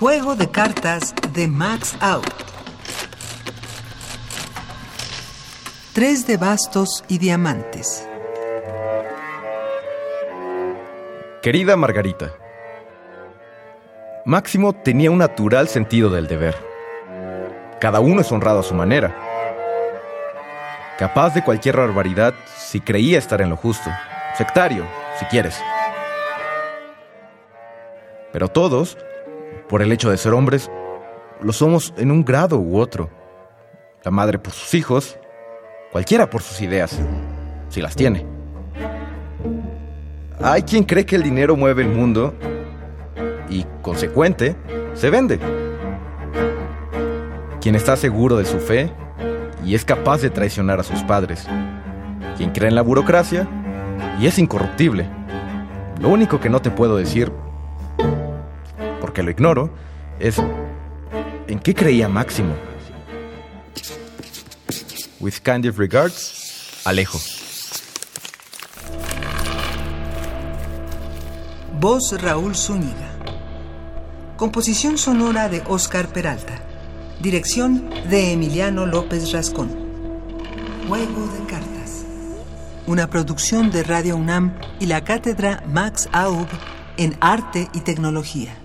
Juego de cartas de Max Out. Tres de bastos y diamantes. Querida Margarita, Máximo tenía un natural sentido del deber. Cada uno es honrado a su manera. Capaz de cualquier barbaridad si creía estar en lo justo. Sectario, si quieres. Pero todos, por el hecho de ser hombres, lo somos en un grado u otro. La madre por sus hijos, cualquiera por sus ideas, si las tiene. Hay quien cree que el dinero mueve el mundo y, consecuente, se vende. Quien está seguro de su fe y es capaz de traicionar a sus padres. Quien cree en la burocracia y es incorruptible. Lo único que no te puedo decir, porque lo ignoro, es en qué creía Máximo. With kind regards, Alejo. Voz Raúl Zúñiga. Composición sonora de Oscar Peralta. Dirección de Emiliano López Rascón. Juego de cartas. Una producción de Radio UNAM y la cátedra Max Aub en Arte y Tecnología.